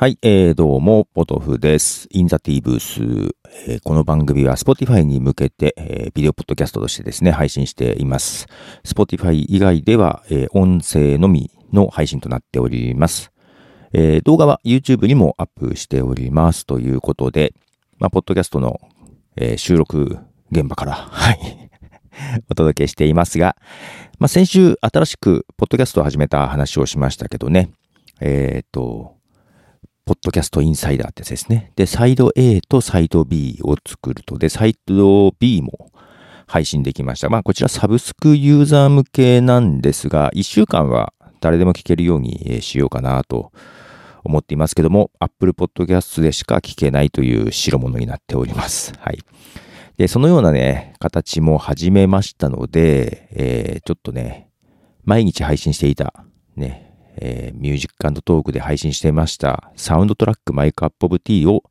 はい、えー、どうも、ポトフです。インザティーブース、えー、この番組は Spotify に向けて、えー、ビデオポッドキャストとしてですね、配信しています。Spotify 以外では、えー、音声のみの配信となっております。えー、動画は YouTube にもアップしておりますということで、まあ、ポッドキャストの、えー、収録現場から、はい、お届けしていますが、まあ、先週新しくポッドキャストを始めた話をしましたけどね、えっ、ー、と、ポッドキャストインサイダーってやつですね。で、サイド A とサイド B を作ると、で、サイド B も配信できました。まあ、こちらサブスクユーザー向けなんですが、1週間は誰でも聞けるようにしようかなと思っていますけども、Apple Podcast でしか聞けないという代物になっております。はい。で、そのようなね、形も始めましたので、えー、ちょっとね、毎日配信していた、ね、えー、ミュージックトークで配信していました Soundtrack My Cup of Tea を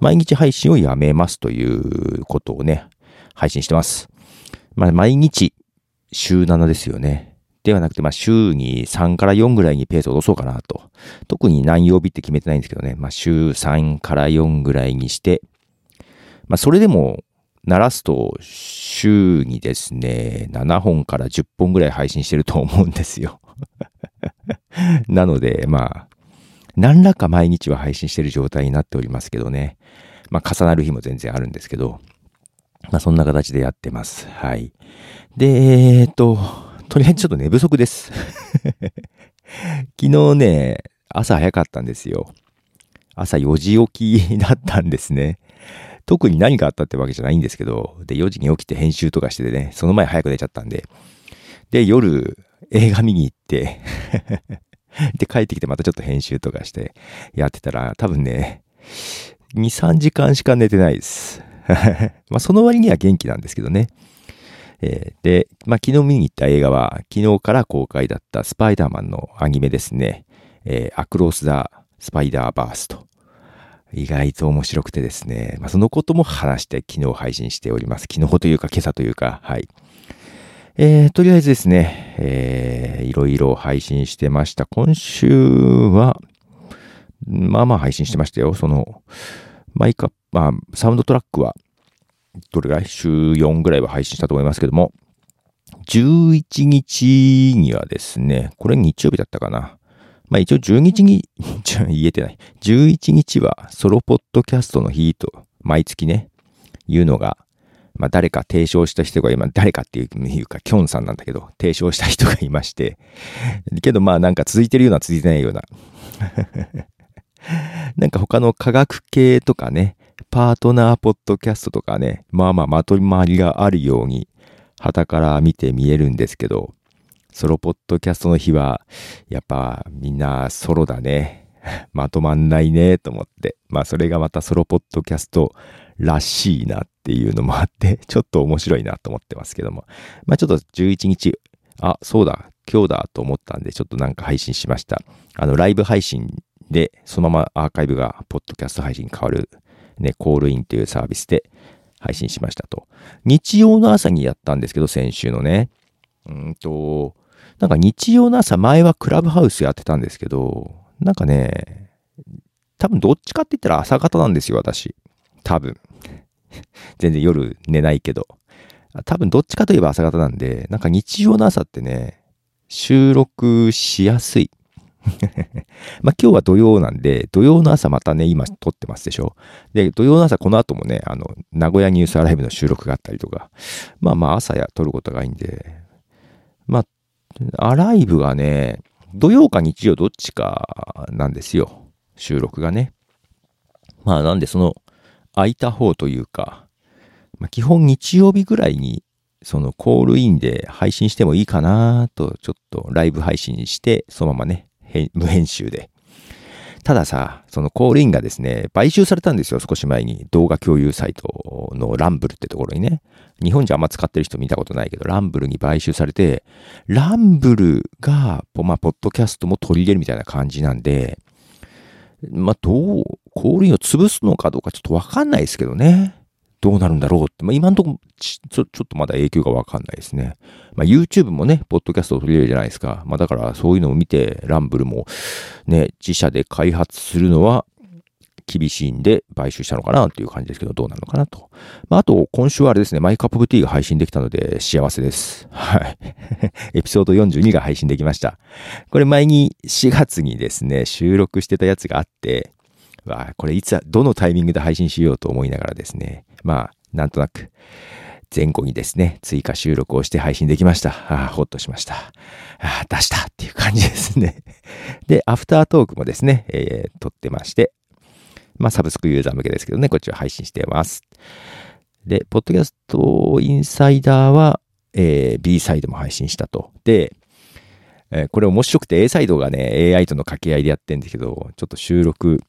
毎日配信をやめますということをね、配信してます。まあ、毎日週7ですよね。ではなくて、まあ、週に3から4ぐらいにペースを落とそうかなと。特に何曜日って決めてないんですけどね。まあ、週3から4ぐらいにして、まあ、それでも、均すと、週にですね、7本から10本ぐらい配信してると思うんですよ。なので、まあ、何らか毎日は配信してる状態になっておりますけどね。まあ、重なる日も全然あるんですけど、まあ、そんな形でやってます。はい。で、えー、っと、とりあえずちょっと寝不足です。昨日ね、朝早かったんですよ。朝4時起きだったんですね。特に何があったってわけじゃないんですけど、で、4時に起きて編集とかしてね、その前早く出ちゃったんで、で、夜、映画見に行って で、帰ってきてまたちょっと編集とかしてやってたら、多分ね、2、3時間しか寝てないです。まあ、その割には元気なんですけどね。えー、で、まあ、昨日見に行った映画は、昨日から公開だったスパイダーマンのアニメですね。えー、アクロス・ザ・スパイダーバースト。意外と面白くてですね。まあ、そのことも話して昨日配信しております。昨日というか今朝というか、はい。えー、とりあえずですね、えー、いろいろ配信してました。今週は、まあまあ配信してましたよ。その、マイク、まあ、サウンドトラックは、どれぐらい？週4ぐらいは配信したと思いますけども、11日にはですね、これ日曜日だったかな。まあ一応12日に、言えてない。11日はソロポッドキャストの日と、毎月ね、いうのがまあ誰か提唱した人が今、誰かっていうか、キョンさんなんだけど、提唱した人がいまして、けどまあなんか続いてるような続いてないような。なんか他の科学系とかね、パートナーポッドキャストとかね、まあまあまとまりがあるように、旗から見て見えるんですけど、ソロポッドキャストの日は、やっぱみんなソロだね。まとまんないね、と思って。まあそれがまたソロポッドキャストらしいなっていうのもあって、ちょっと面白いなと思ってますけども。まあちょっと11日、あ、そうだ、今日だと思ったんで、ちょっとなんか配信しました。あの、ライブ配信で、そのままアーカイブが、ポッドキャスト配信に変わる、ね、コールインというサービスで配信しましたと。日曜の朝にやったんですけど、先週のね。うんと、なんか日曜の朝、前はクラブハウスやってたんですけど、なんかね、多分どっちかって言ったら朝方なんですよ、私。多分。全然夜寝ないけど。多分どっちかといえば朝方なんで、なんか日曜の朝ってね、収録しやすい。まあ今日は土曜なんで、土曜の朝またね、今撮ってますでしょ。で、土曜の朝この後もね、あの、名古屋ニュースアライブの収録があったりとか、まあまあ朝や撮ることがいいんで、まあ、アライブがね、土曜か日曜どっちかなんですよ。収録がね。まあなんでその空いた方というか、まあ、基本日曜日ぐらいにそのコールインで配信してもいいかなと、ちょっとライブ配信して、そのままね、無編集で。たださ、そのコールインがですね、買収されたんですよ、少し前に。動画共有サイトのランブルってところにね。日本じゃあんま使ってる人見たことないけど、ランブルに買収されて、ランブルが、まあ、ポッドキャストも取り入れるみたいな感じなんで、まあ、どう、氷を潰すのかどうかちょっとわかんないですけどね。どうなるんだろうって、まあ、今んとこちょ、ちょっとまだ影響がわかんないですね。まあ、YouTube もね、ポッドキャストを取り入れるじゃないですか。まあ、だからそういうのを見て、ランブルもね、自社で開発するのは厳しいんで買収したのかなっていう感じですけど、どうなのかなと。まあ、あと、今週はあれですね、マイカップブティーが配信できたので幸せです。はい。エピソード42が配信できました。これ前に4月にですね、収録してたやつがあって、わあ、これいつ、どのタイミングで配信しようと思いながらですね、まあ、なんとなく、前後にですね、追加収録をして配信できました。ああ、ほっとしました。ああ、出したっていう感じですね。で、アフタートークもですね、えー、撮ってまして、まあ、サブスクユーザー向けですけどね、こっちは配信しています。で、ポッドキャストインサイダーは、えー、B サイドも配信したと。で、えー、これ面白くて A サイドがね、AI との掛け合いでやってるんですけど、ちょっと収録、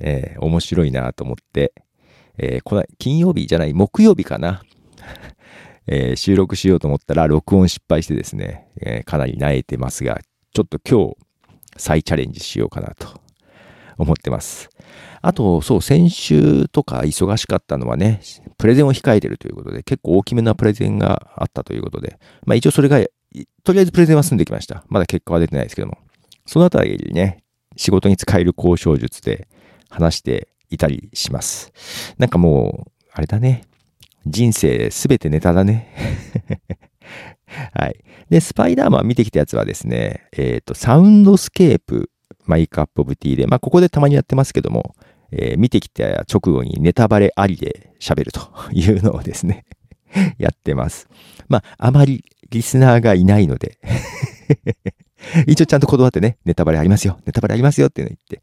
えー、面白いなと思って、えー、この金曜日じゃない、木曜日かな。えー、収録しようと思ったら録音失敗してですね、えー、かなり慣れてますが、ちょっと今日再チャレンジしようかなと思ってます。あと、そう、先週とか忙しかったのはね、プレゼンを控えてるということで、結構大きめなプレゼンがあったということで、まあ一応それが、とりあえずプレゼンは済んできました。まだ結果は出てないですけども。そのあたりね、仕事に使える交渉術で話していたりします。なんかもう、あれだね。人生すべてネタだね。はい。で、スパイダーマン見てきたやつはですね、えっ、ー、と、 Soundscape My Cup of Tea で、まあ、ここでたまにやってますけども、えー、見てきた直後にネタバレありで喋ると いうのをですねやってます。まあ、あまりリスナーがいないので 一応ちゃんと断ってね、ネタバレありますよ、ネタバレありますよっていうの言って、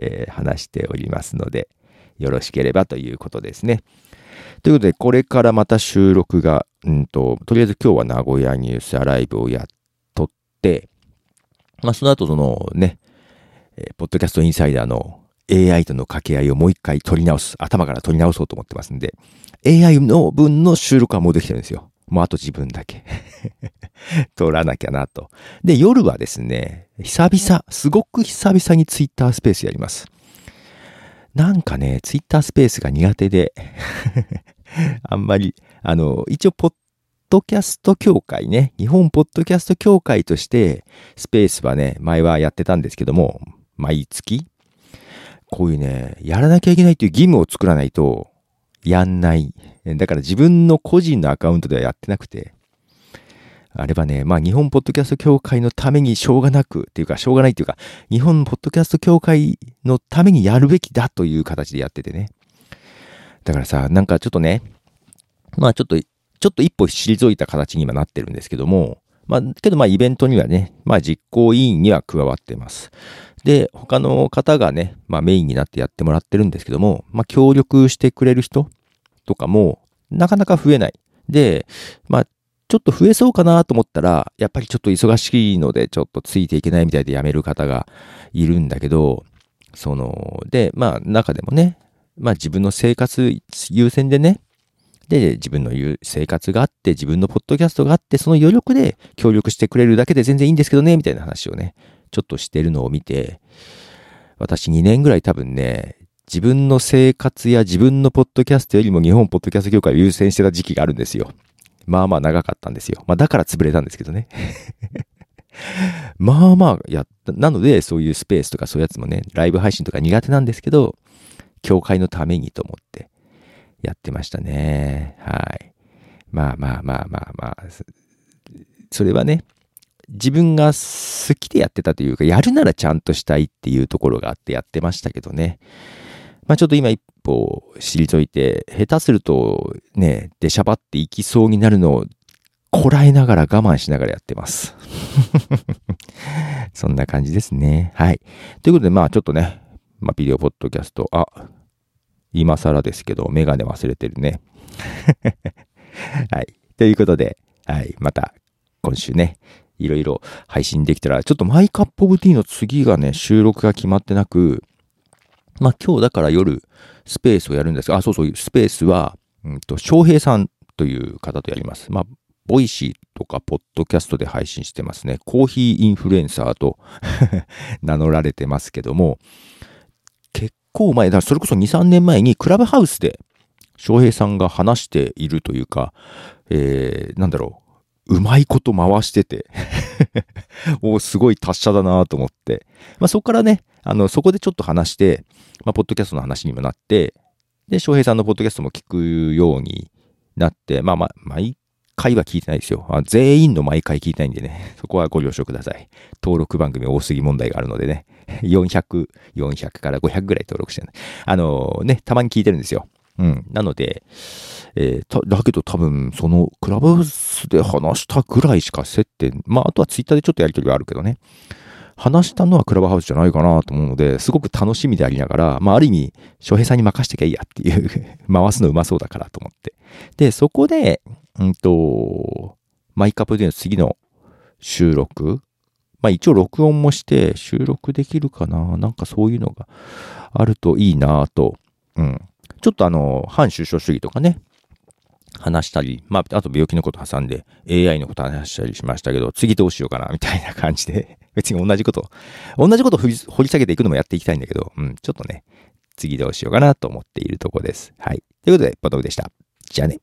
えー、話しておりますので、よろしければということですね。ということで、これからまた収録が、うんと、とりあえず今日は名古屋ニュースアライブをやっとって、まあその後そのね、えー、ポッドキャストインサイダーの AI との掛け合いをもう一回取り直す、頭から取り直そうと思ってますんで、AI の分の収録はもうできてるんですよ。もうあと自分だけ 取らなきゃなと。で、夜はですね、久々、すごく久々にツイッタースペースやります。なんかね、ツイッタースペースが苦手で あんまり、あの、一応、ポッドキャスト協会ね、日本ポッドキャスト協会として、スペースはね、前はやってたんですけども、毎月、こういうね、やらなきゃいけないっていう義務を作らないと、やんない。だから自分の個人のアカウントではやってなくて、あればね、まあ日本ポッドキャスト協会のためにしょうがなくっていうか、しょうがないっていうか、日本ポッドキャスト協会のためにやるべきだという形でやっててね。だからさ、なんかちょっとね、まあちょっと、ちょっと一歩退いた形に今なってるんですけども、まあ、けどまあイベントにはね、まあ実行委員には加わってます。で、他の方がね、まあメインになってやってもらってるんですけども、まあ協力してくれる人とかもなかなか増えない。で、まあちょっと増えそうかなと思ったら、やっぱりちょっと忙しいのでちょっとついていけないみたいで辞める方がいるんだけど、その、で、まあ中でもね、まあ自分の生活優先でね、で、自分の言う生活があって、自分のポッドキャストがあって、その余力で協力してくれるだけで全然いいんですけどね、みたいな話をね、ちょっとしてるのを見て、私2年ぐらい多分ね、自分の生活や自分のポッドキャストよりも日本ポッドキャスト業界を優先してた時期があるんですよ。まあまあ長かったんですよ。まあだから潰れたんですけどね。まあまあやった。なのでそういうスペースとかそういうやつもね、ライブ配信とか苦手なんですけど、教会のためにと思ってやってましたね。はい。まあまあまあまあまあ。それはね、自分が好きでやってたというか、やるならちゃんとしたいっていうところがあってやってましたけどね。まあちょっと今一歩退いて、下手するとね、出しゃばっていきそうになるのをこらえながら我慢しながらやってます。そんな感じですね。はい。ということで、まあちょっとね、まあビデオポッドキャスト、あ、今更ですけど、メガネ忘れてるね。はい。ということで、はい。また今週ね、いろいろ配信できたら、ちょっとマイカップオブティーの次がね、収録が決まってなく、まあ今日だから夜スペースをやるんですが、あ、そうそう、スペースは、うんと、翔平さんという方とやります。まあ、 Voicy とかポッドキャストで配信してますね。コーヒーインフルエンサーと 名乗られてますけども、結構前、だそれこそ2、3年前にクラブハウスで翔平さんが話しているというか、えー、なんだろう、うまいこと回してて おすごい達者だなと思って。まあ、そこからね、あの、そこでちょっと話して、まあ、ポッドキャストの話にもなって、で、翔平さんのポッドキャストも聞くようになって、まあまあ、毎回は聞いてないですよ。あ全員の毎回聞いてないんでね、そこはご了承ください。登録番組多すぎ問題があるのでね、400、400から500ぐらい登録してる。あのね、たまに聞いてるんですよ。うん。なので、えー、だけど多分、その、クラブハウスで話したぐらいしか接点、まあ、あとはツイッターでちょっとやりとりはあるけどね。話したのはクラブハウスじゃないかなと思うので、すごく楽しみでありながら、まあ、ある意味、翔平さんに任してきゃいいやっていう 回すのうまそうだからと思って。で、そこで、うんと、マイカップでの次の収録、まあ一応録音もして収録できるかな？なんかそういうのがあるといいなと、うん。ちょっとあの、反首相主義とかね、話したり、まあ、あと病気のこと挟んで AI のこと話したりしましたけど、次どうしようかな、みたいな感じで、別に同じこと、同じことを掘り下げていくのもやっていきたいんだけど、うん、ちょっとね、次どうしようかなと思っているとこです。はい。ということで、バトルでした。じゃあね。